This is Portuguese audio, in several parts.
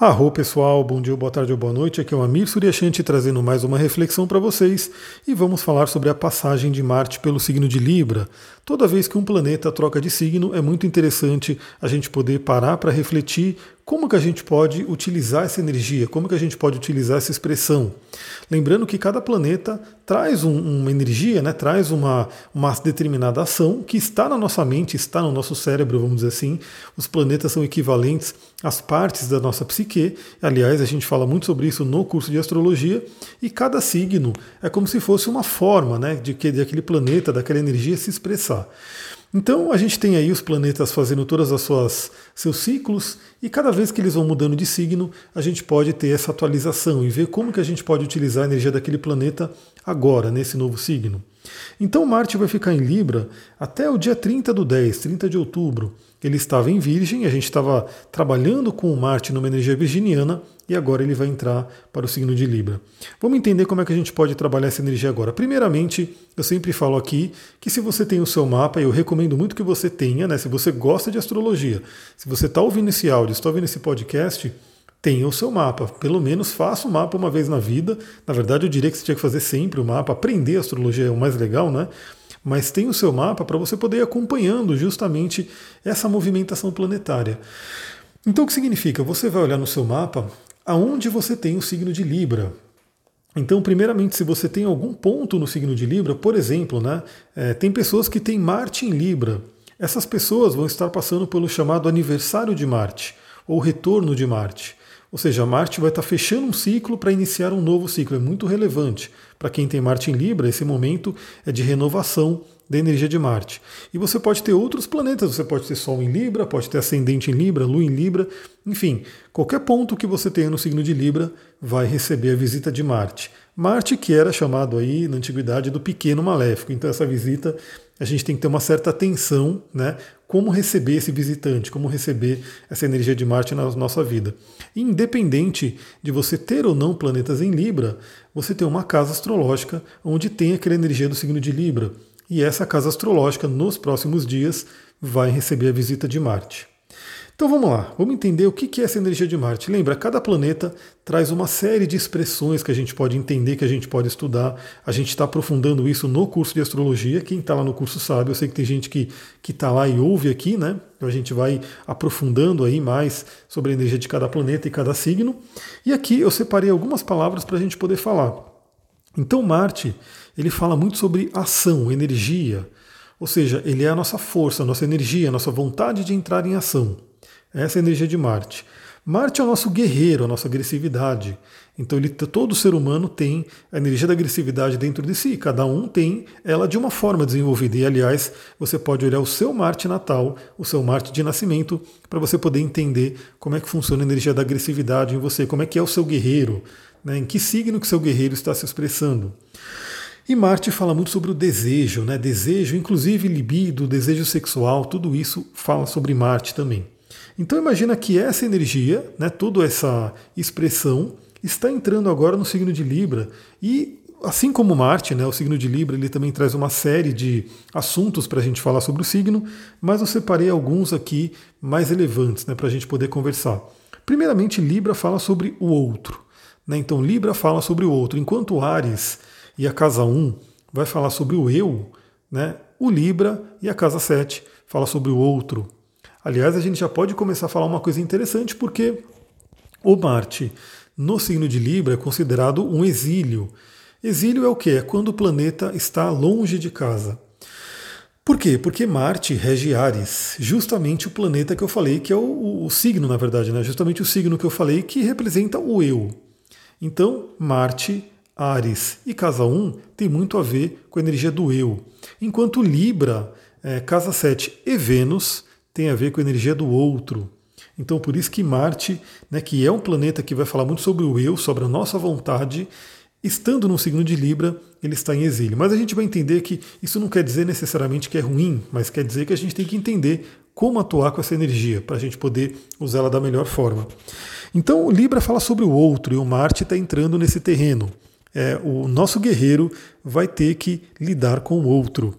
Arro pessoal, bom dia, boa tarde ou boa noite. Aqui é o Amir Suryashanti trazendo mais uma reflexão para vocês e vamos falar sobre a passagem de Marte pelo signo de Libra. Toda vez que um planeta troca de signo, é muito interessante a gente poder parar para refletir como que a gente pode utilizar essa energia, como que a gente pode utilizar essa expressão. Lembrando que cada planeta traz um, uma energia, né, traz uma, uma determinada ação que está na nossa mente, está no nosso cérebro, vamos dizer assim. Os planetas são equivalentes às partes da nossa psique. Aliás, a gente fala muito sobre isso no curso de astrologia. E cada signo é como se fosse uma forma né, de que de aquele planeta, daquela energia se expressar. Então a gente tem aí os planetas fazendo todas as suas seus ciclos e cada vez que eles vão mudando de signo, a gente pode ter essa atualização e ver como que a gente pode utilizar a energia daquele planeta agora nesse novo signo. Então Marte vai ficar em Libra até o dia 30 do 10, 30 de outubro. Ele estava em Virgem, a gente estava trabalhando com o Marte numa energia virginiana e agora ele vai entrar para o signo de Libra. Vamos entender como é que a gente pode trabalhar essa energia agora. Primeiramente, eu sempre falo aqui que se você tem o seu mapa, eu recomendo muito que você tenha, né? Se você gosta de astrologia, se você está ouvindo esse áudio, está ouvindo esse podcast, tenha o seu mapa. Pelo menos faça o mapa uma vez na vida. Na verdade, eu diria que você tinha que fazer sempre o mapa. Aprender astrologia é o mais legal, né? Mas tenha o seu mapa para você poder ir acompanhando justamente essa movimentação planetária. Então, o que significa? Você vai olhar no seu mapa aonde você tem o signo de Libra. Então, primeiramente, se você tem algum ponto no signo de Libra, por exemplo, né, é, tem pessoas que têm Marte em Libra. Essas pessoas vão estar passando pelo chamado aniversário de Marte, ou retorno de Marte. Ou seja, Marte vai estar fechando um ciclo para iniciar um novo ciclo. É muito relevante. Para quem tem Marte em Libra, esse momento é de renovação da energia de Marte. E você pode ter outros planetas, você pode ter Sol em Libra, pode ter ascendente em Libra, Lua em Libra, enfim, qualquer ponto que você tenha no signo de Libra vai receber a visita de Marte. Marte que era chamado aí na antiguidade do pequeno maléfico. Então essa visita a gente tem que ter uma certa atenção, né? Como receber esse visitante, como receber essa energia de Marte na nossa vida. Independente de você ter ou não planetas em Libra, você tem uma casa astrológica onde tem aquela energia do signo de Libra. E essa casa astrológica, nos próximos dias, vai receber a visita de Marte. Então vamos lá, vamos entender o que é essa energia de Marte. Lembra, cada planeta traz uma série de expressões que a gente pode entender, que a gente pode estudar. A gente está aprofundando isso no curso de astrologia. Quem está lá no curso sabe, eu sei que tem gente que está lá e ouve aqui, né? Então a gente vai aprofundando aí mais sobre a energia de cada planeta e cada signo. E aqui eu separei algumas palavras para a gente poder falar. Então Marte, ele fala muito sobre ação, energia. Ou seja, ele é a nossa força, a nossa energia, a nossa vontade de entrar em ação. Essa é a energia de Marte. Marte é o nosso guerreiro, a nossa agressividade. Então ele, todo ser humano tem a energia da agressividade dentro de si. Cada um tem ela de uma forma desenvolvida. E aliás, você pode olhar o seu Marte natal, o seu Marte de nascimento, para você poder entender como é que funciona a energia da agressividade em você, como é que é o seu guerreiro, né? em que signo que seu guerreiro está se expressando. E Marte fala muito sobre o desejo, né? Desejo, inclusive libido, desejo sexual, tudo isso fala sobre Marte também. Então imagina que essa energia, né, toda essa expressão, está entrando agora no signo de Libra e assim como Marte, né, o signo de Libra, ele também traz uma série de assuntos para a gente falar sobre o signo, mas eu separei alguns aqui mais relevantes né, para a gente poder conversar. Primeiramente, Libra fala sobre o outro. Né, então, Libra fala sobre o outro, enquanto Ares e a casa 1 vai falar sobre o eu, né, o Libra e a casa 7 fala sobre o outro, Aliás, a gente já pode começar a falar uma coisa interessante, porque o Marte no signo de Libra é considerado um exílio. Exílio é o que? É quando o planeta está longe de casa. Por quê? Porque Marte rege Ares, justamente o planeta que eu falei, que é o, o, signo, na verdade, né? justamente o signo que eu falei que representa o eu. Então, Marte, Ares e Casa 1 tem muito a ver com a energia do eu. Enquanto Libra, é, Casa 7 e Vênus tem a ver com a energia do outro. Então, por isso que Marte, né, que é um planeta que vai falar muito sobre o eu, sobre a nossa vontade, estando no signo de Libra, ele está em exílio. Mas a gente vai entender que isso não quer dizer necessariamente que é ruim, mas quer dizer que a gente tem que entender como atuar com essa energia, para a gente poder usá-la da melhor forma. Então, Libra fala sobre o outro e o Marte está entrando nesse terreno. É, o nosso guerreiro vai ter que lidar com o outro.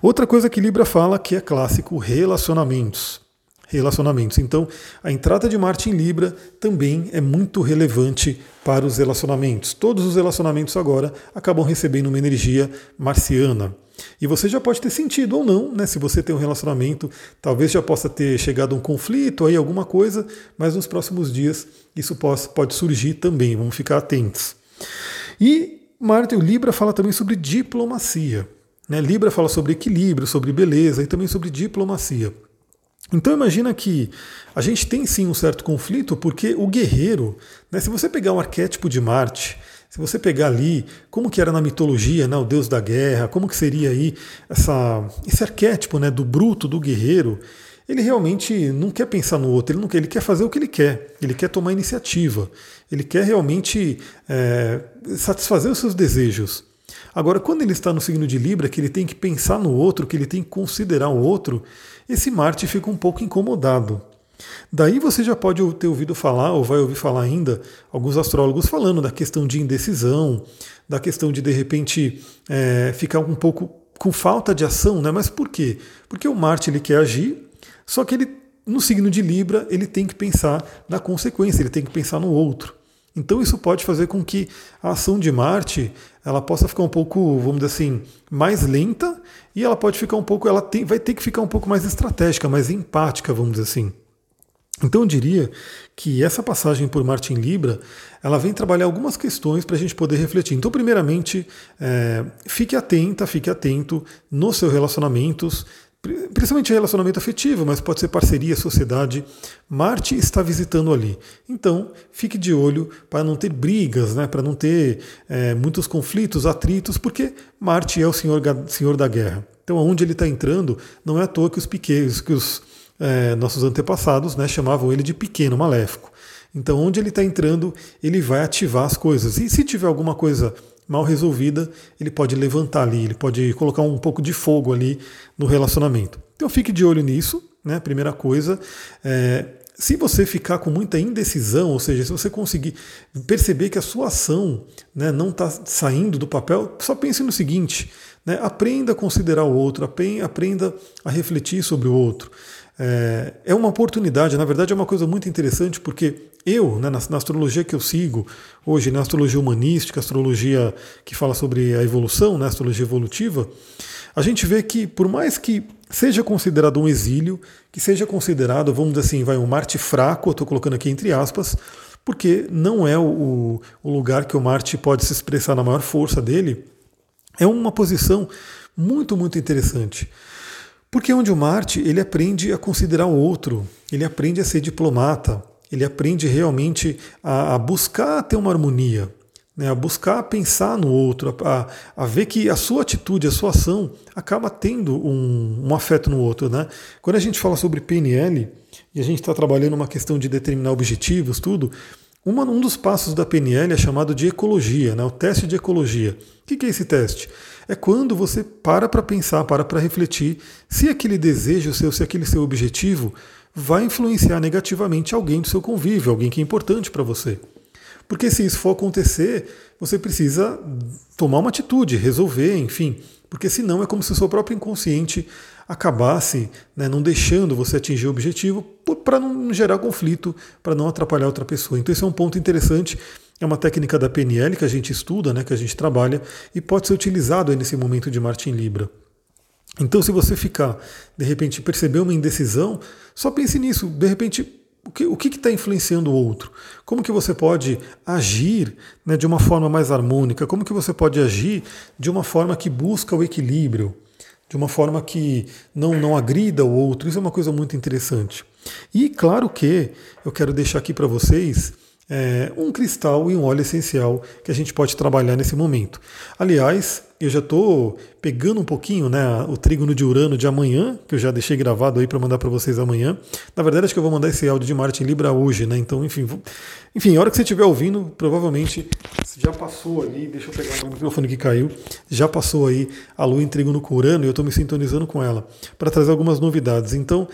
Outra coisa que Libra fala que é clássico, relacionamentos. relacionamentos. Então, a entrada de Marte em Libra também é muito relevante para os relacionamentos. Todos os relacionamentos agora acabam recebendo uma energia marciana. E você já pode ter sentido ou não, né? Se você tem um relacionamento, talvez já possa ter chegado um conflito aí, alguma coisa, mas nos próximos dias isso pode surgir também. Vamos ficar atentos. E Marte, o Libra fala também sobre diplomacia. Né? Libra fala sobre equilíbrio, sobre beleza e também sobre diplomacia. Então imagina que a gente tem sim um certo conflito, porque o guerreiro, né, se você pegar um arquétipo de Marte, se você pegar ali como que era na mitologia, né, o deus da guerra, como que seria aí essa, esse arquétipo né, do bruto, do guerreiro, ele realmente não quer pensar no outro, ele não quer, ele quer fazer o que ele quer, ele quer tomar iniciativa, ele quer realmente é, satisfazer os seus desejos. Agora, quando ele está no signo de Libra, que ele tem que pensar no outro, que ele tem que considerar o outro, esse Marte fica um pouco incomodado. Daí você já pode ter ouvido falar, ou vai ouvir falar ainda, alguns astrólogos falando da questão de indecisão, da questão de de repente é, ficar um pouco com falta de ação, né? Mas por quê? Porque o Marte ele quer agir, só que ele no signo de Libra ele tem que pensar na consequência, ele tem que pensar no outro. Então isso pode fazer com que a ação de Marte ela possa ficar um pouco, vamos dizer assim, mais lenta e ela pode ficar um pouco, ela tem, vai ter que ficar um pouco mais estratégica, mais empática, vamos dizer assim. Então eu diria que essa passagem por Marte em Libra, ela vem trabalhar algumas questões para a gente poder refletir. Então, primeiramente, é, fique atenta, fique atento nos seus relacionamentos, principalmente relacionamento afetivo, mas pode ser parceria, sociedade. Marte está visitando ali. Então, fique de olho para não ter brigas, né, para não ter é, muitos conflitos, atritos, porque Marte é o senhor, senhor da guerra. Então, aonde ele está entrando, não é à toa que os pequenos, que os é, nossos antepassados né, chamavam ele de pequeno maléfico. Então, onde ele está entrando, ele vai ativar as coisas. E se tiver alguma coisa mal resolvida, ele pode levantar ali, ele pode colocar um pouco de fogo ali no relacionamento. Então fique de olho nisso, né? Primeira coisa. É, se você ficar com muita indecisão, ou seja, se você conseguir perceber que a sua ação né, não está saindo do papel, só pense no seguinte: né, aprenda a considerar o outro, aprenda a refletir sobre o outro. É, é uma oportunidade, na verdade é uma coisa muito interessante, porque eu, né, na, na, astrologia que eu sigo, hoje na astrologia humanística, astrologia que fala sobre a evolução, né, astrologia evolutiva, a gente vê que por mais que seja considerado um exílio, que seja considerado, vamos dizer assim, vai um Marte fraco, eu estou colocando aqui entre aspas, porque não é o, o lugar que o Marte pode se expressar na maior força dele, é uma posição muito, muito interessante. Porque onde o Marte ele aprende a considerar o outro, ele aprende a ser diplomata, ele aprende realmente a, a buscar ter uma harmonia, né, a buscar pensar no outro, a, a, ver que a sua atitude, a sua ação acaba tendo um, um afeto no outro. Né? Quando a gente fala sobre PNL e a gente está trabalhando uma questão de determinar objetivos, tudo, uma, um dos passos da PNL é chamado de ecologia, né, o teste de ecologia. O que, que é esse teste? É quando você para para pensar, para para refletir se aquele desejo seu, se aquele seu objetivo vai influenciar negativamente alguém do seu convívio, alguém que é importante para você. Porque se isso for acontecer, você precisa tomar uma atitude, resolver, enfim. Porque senão é como se o seu próprio inconsciente acabasse né, não deixando você atingir o objetivo para não gerar conflito, para não atrapalhar outra pessoa. Então, esse é um ponto interessante é uma técnica da PNL que a gente estuda, né, que a gente trabalha e pode ser utilizado nesse momento de Marte em Libra. Então, se você ficar, de repente, perceber uma indecisão, só pense nisso. De repente, o que está influenciando o outro? Como que você pode agir né, de uma forma mais harmônica? Como que você pode agir de uma forma que busca o equilíbrio? De uma forma que não, não agrida o outro? Isso é uma coisa muito interessante. E claro que eu quero deixar aqui para vocês é, um cristal e um óleo essencial que a gente pode trabalhar nesse momento. Aliás, eu já estou pegando um pouquinho né, o trígono de Urano de amanhã, que eu já deixei gravado aí para mandar para vocês amanhã. Na verdade, acho que eu vou mandar esse áudio de Marte em Libra hoje, né? Então, enfim, enfim, a hora que você estiver ouvindo, provavelmente já passou ali, deixa eu pegar o microfone que caiu, já passou aí a lua em trígono com Urano e eu estou me sintonizando com ela para trazer algumas novidades. Então,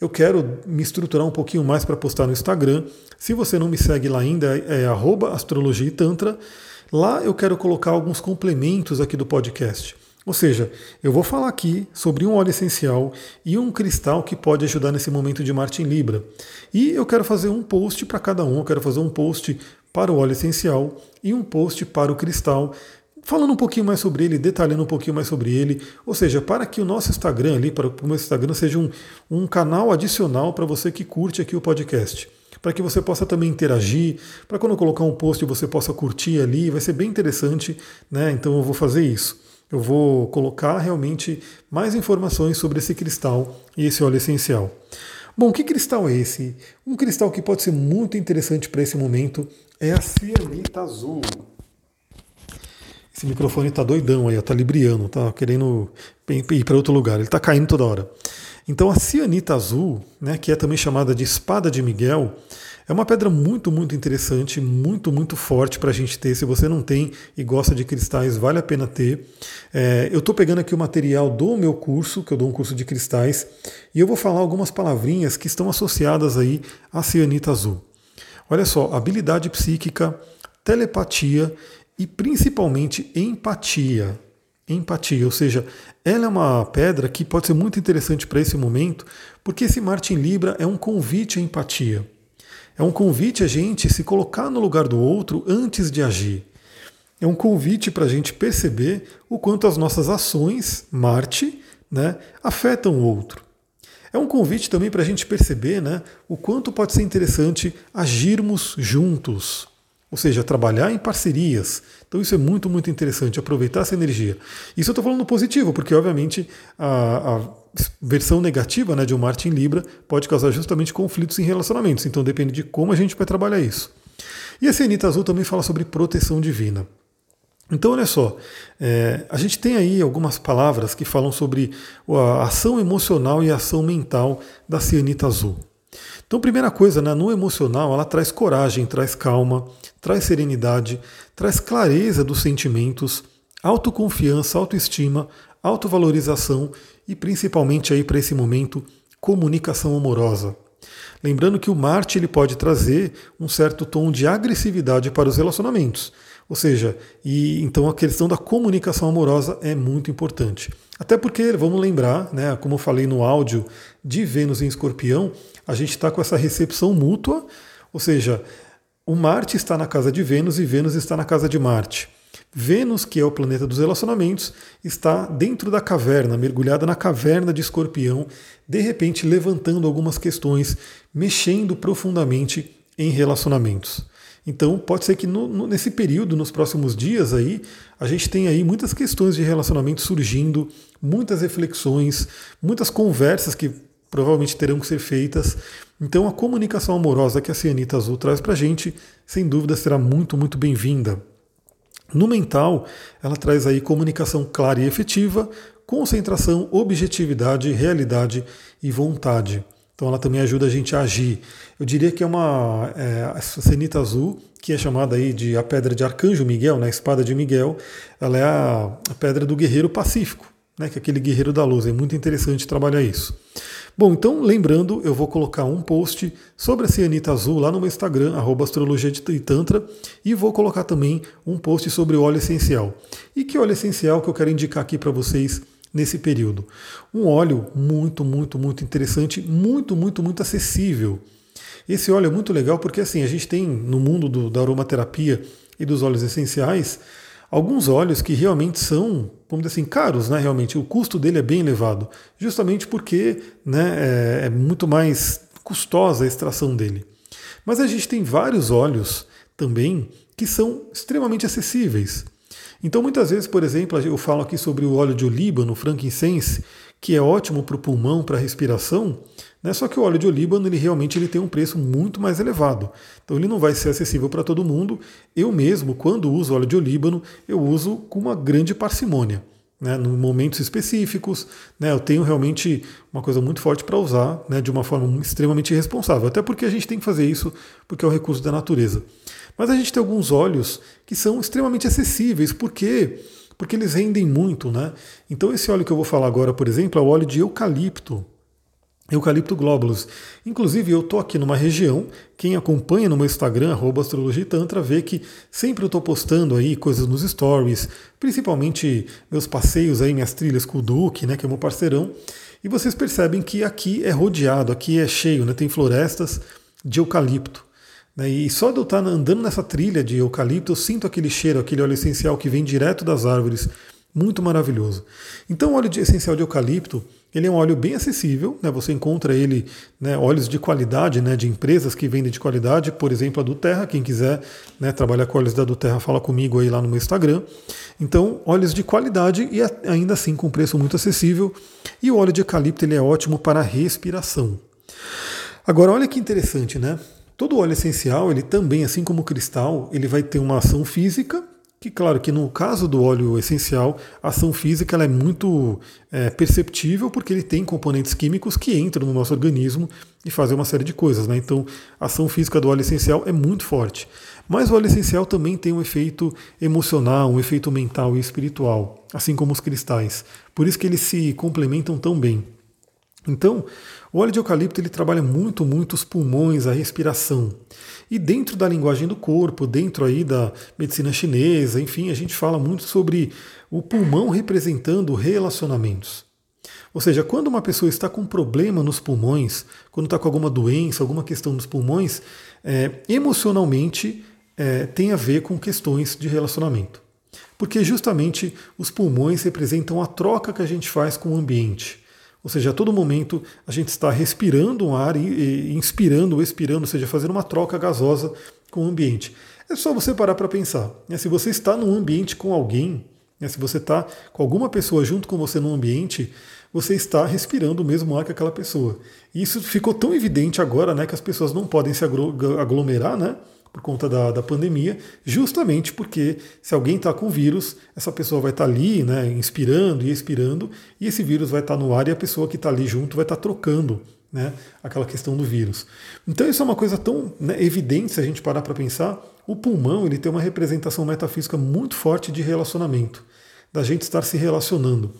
eu quero me estruturar um pouquinho mais para postar no Instagram. Se você não me segue lá ainda, é astrologia e tantra. Lá eu quero colocar alguns complementos aqui do podcast. Ou seja, eu vou falar aqui sobre um óleo essencial e um cristal que pode ajudar nesse momento de Marte em Libra. E eu quero fazer um post para cada um, eu quero fazer um post para o óleo essencial e um post para o cristal, falando um pouquinho mais sobre ele, detalhando um pouquinho mais sobre ele, ou seja, para que o nosso Instagram ali, para o meu Instagram seja um, um canal adicional para você que curte aqui o podcast para que você possa também interagir, para quando eu colocar um post você possa curtir ali, vai ser bem interessante, né? Então eu vou fazer isso. Eu vou colocar realmente mais informações sobre esse cristal e esse óleo essencial. Bom, que cristal é esse? Um cristal que pode ser muito interessante para esse momento é a cianita azul. Esse microfone está doidão aí, está libriando, está querendo ir para outro lugar, ele está caindo toda hora. Então a cianita azul, né, que é também chamada de espada de Miguel, é uma pedra muito, muito interessante, muito, muito forte para a gente ter. Se você não tem e gosta de cristais, vale a pena ter. É, eu estou pegando aqui o material do meu curso, que eu dou um curso de cristais, e eu vou falar algumas palavrinhas que estão associadas aí à cianita azul. Olha só, habilidade psíquica, telepatia e principalmente empatia empatia, ou seja, ela é uma pedra que pode ser muito interessante para esse momento, porque esse Marte em Libra é um convite à empatia. É um convite a gente se colocar no lugar do outro antes de agir. É um convite para a gente perceber o quanto as nossas ações, Marte, né, afetam o outro. É um convite também para a gente perceber né, o quanto pode ser interessante agirmos juntos. Ou seja, trabalhar em parcerias. Então isso é muito, muito interessante, aproveitar essa energia. Isso eu estou falando positivo, porque obviamente a, a, versão negativa né, de um Marte em Libra pode causar justamente conflitos em relacionamentos. Então depende de como a gente vai trabalhar isso. E a Cianita Azul também fala sobre proteção divina. Então, olha só, é, a gente tem aí algumas palavras que falam sobre a ação emocional e a ação mental da cianita azul. Então, primeira coisa, né, no emocional, ela traz coragem, traz calma, traz serenidade, traz clareza dos sentimentos, autoconfiança, autoestima, autovalorização e principalmente aí para esse momento, comunicação amorosa. Lembrando que o Marte ele pode trazer um certo tom de agressividade para os relacionamentos. Ou seja, e então a questão da comunicação amorosa é muito importante. Até porque, vamos lembrar, né, como eu falei no áudio de Vênus em Escorpião, a gente está com essa recepção mútua, ou seja, o Marte está na casa de Vênus e Vênus está na casa de Marte. Vênus, que é o planeta dos relacionamentos, está dentro da caverna, mergulhada na caverna de Escorpião, de repente levantando algumas questões, mexendo profundamente em relacionamentos. Então, pode ser que no, no, nesse período, nos próximos dias aí, a gente tem aí muitas questões de relacionamento surgindo, muitas reflexões, muitas conversas que provavelmente terão que ser feitas. Então, a comunicação amorosa que a Cianita Azul traz para a gente, sem dúvida, será muito, muito bem-vinda. No mental, ela traz aí comunicação clara e efetiva, concentração, objetividade, realidade e vontade. Então ela também ajuda a gente a agir. Eu diria que é uma é, cenita azul, que é chamada aí de a pedra de Arcanjo Miguel, né, a espada de Miguel, ela é a, a pedra do guerreiro pacífico, né, que é aquele guerreiro da luz. É muito interessante trabalhar isso. Bom, então lembrando, eu vou colocar um post sobre a cianita azul lá no meu Instagram, arroba astrologia de Tantra, e vou colocar também um post sobre o óleo essencial. E que óleo essencial que eu quero indicar aqui para vocês nesse período. Um óleo muito, muito, muito interessante, muito, muito, muito acessível. Esse óleo é muito legal porque assim, a gente tem no mundo do, da aromaterapia e dos óleos essenciais alguns óleos que realmente são, vamos dizer assim, caros, né? Realmente, o custo dele é bem elevado, justamente porque né, é, é muito mais custosa a extração dele. Mas a gente tem vários óleos também que são extremamente acessíveis. Então, muitas vezes, por exemplo, eu falo aqui sobre o óleo de olíbano, frankincense, que é ótimo para o pulmão, para a respiração, né? só que o óleo de olíbano ele realmente ele tem um preço muito mais elevado. Então ele não vai ser acessível para todo mundo. Eu mesmo, quando uso óleo de olíbano, eu uso com uma grande parcimônia. Né, em momentos específicos, né, eu tenho realmente uma coisa muito forte para usar né, de uma forma extremamente responsável, até porque a gente tem que fazer isso porque é o recurso da natureza. Mas a gente tem alguns óleos que são extremamente acessíveis, por quê? Porque eles rendem muito, né? Então esse óleo que eu vou falar agora, por exemplo, é o óleo de eucalipto. Eucalipto globulus. Inclusive, eu estou aqui numa região, quem acompanha no meu Instagram, astrologitantra, vê que sempre eu estou postando aí coisas nos stories, principalmente meus passeios aí, minhas trilhas com o Duque, né, que é meu parceirão, e vocês percebem que aqui é rodeado, aqui é cheio, né, tem florestas de eucalipto. Né, e só de eu estar andando nessa trilha de eucalipto, eu sinto aquele cheiro, aquele óleo essencial que vem direto das árvores, muito maravilhoso. Então, o óleo de essencial de eucalipto, ele é um óleo bem acessível, né? você encontra ele, né, óleos de qualidade, né, de empresas que vendem de qualidade, por exemplo, a do Terra, quem quiser né, trabalhar com óleos da do Terra, fala comigo aí lá no meu Instagram. Então, óleos de qualidade e ainda assim com preço muito acessível. E o óleo de eucalipto ele é ótimo para respiração. Agora, olha que interessante, né? Todo óleo essencial, ele também, assim como o cristal, ele vai ter uma ação física que claro que no caso do óleo essencial, a ação física ela é muito é, perceptível porque ele tem componentes químicos que entram no nosso organismo e fazem uma série de coisas. Né? Então a ação física do óleo essencial é muito forte. Mas o óleo essencial também tem um efeito emocional, um efeito mental e espiritual, assim como os cristais. Por isso que eles se complementam tão bem. Então, o óleo de eucalipto ele trabalha muito, muito os pulmões, a respiração. E dentro da linguagem do corpo, dentro aí da medicina chinesa, enfim, a gente fala muito sobre o pulmão representando relacionamentos. Ou seja, quando uma pessoa está com problema nos pulmões, quando está com alguma doença, alguma questão nos pulmões, é, emocionalmente é, tem a ver com questões de relacionamento. Porque justamente os pulmões representam a troca que a gente faz com o ambiente. Ou seja, a todo momento a gente está respirando um ar e, inspirando, expirando, ou seja, fazendo uma troca gasosa com o ambiente. É só você parar para pensar. Né? Se você está num ambiente com alguém, né? se você está com alguma pessoa junto com você num ambiente, você está respirando o mesmo ar que aquela pessoa. E isso ficou tão evidente agora né, que as pessoas não podem se aglomerar, né? Por conta da, da pandemia, justamente porque se alguém está com vírus, essa pessoa vai estar tá ali, né, inspirando e expirando, e esse vírus vai estar tá no ar e a pessoa que está ali junto vai estar tá trocando né, aquela questão do vírus. Então isso é uma coisa tão né, evidente se a gente parar para pensar. O pulmão ele tem uma representação metafísica muito forte de relacionamento, da gente estar se relacionando.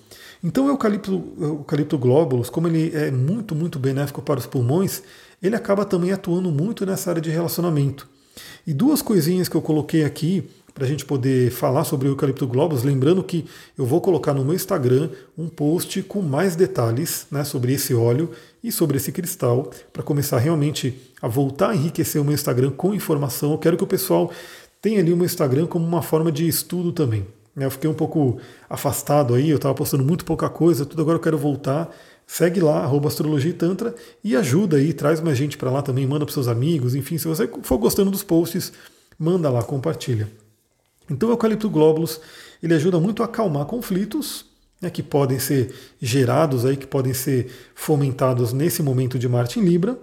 Então o eucalipto, o eucalipto glóbulos, como ele é muito, muito benéfico para os pulmões, ele acaba também atuando muito nessa área de relacionamento. E duas coisinhas que eu coloquei aqui para a gente poder falar sobre o eucalipto globus, lembrando que eu vou colocar no meu Instagram um post com mais detalhes né, sobre esse óleo e sobre esse cristal, para começar realmente a voltar a enriquecer o meu Instagram com informação. Eu quero que o pessoal tenha ali o meu Instagram como uma forma de estudo também. Né. Eu fiquei um pouco afastado aí, eu estava postando muito pouca coisa, tudo agora eu quero voltar Segue lá, arroba Astrologia e Tantra, e ajuda aí, traz mais gente para lá também, manda para seus amigos, enfim, se você for gostando dos posts, manda lá, compartilha. Então o eucalipto glóbulos, ele ajuda muito a acalmar conflitos, né, que podem ser gerados aí, que podem ser fomentados nesse momento de Marte em Libra,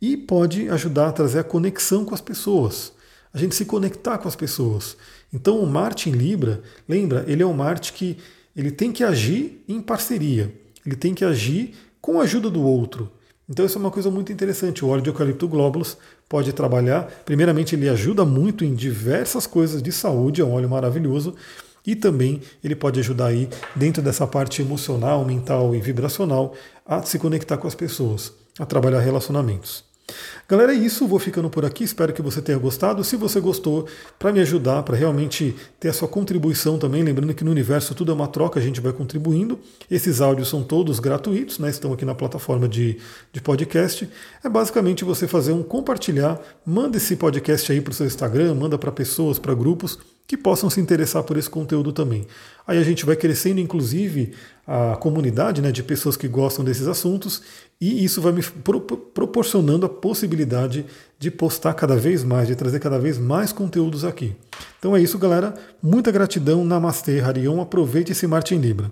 e pode ajudar a trazer a conexão com as pessoas, a gente se conectar com as pessoas. Então o Marte em Libra, lembra, ele é um Marte que ele tem que agir em parceria ele tem que agir com a ajuda do outro. Então isso é uma coisa muito interessante. O óleo de eucalipto glóbulos pode trabalhar. Primeiramente, ele ajuda muito em diversas coisas de saúde, é um óleo maravilhoso. E também ele pode ajudar aí, dentro dessa parte emocional, mental e vibracional, a se conectar com as pessoas, a trabalhar relacionamentos. Galera, é isso. Vou ficando por aqui. Espero que você tenha gostado. Se você gostou, para me ajudar, para realmente ter a sua contribuição também, lembrando que no universo tudo é uma troca, a gente vai contribuindo. Esses áudios são todos gratuitos, né? estão aqui na plataforma de, de podcast. É basicamente você fazer um compartilhar, manda esse podcast aí para o seu Instagram, manda para pessoas, para grupos que possam se interessar por esse conteúdo também. Aí a gente vai crescendo, inclusive, a comunidade né, de pessoas que gostam desses assuntos, e isso vai me pro proporcionando a possibilidade de postar cada vez mais, de trazer cada vez mais conteúdos aqui. Então é isso, galera. Muita gratidão. Namastê, Harion. Aproveite esse Marte em Libra.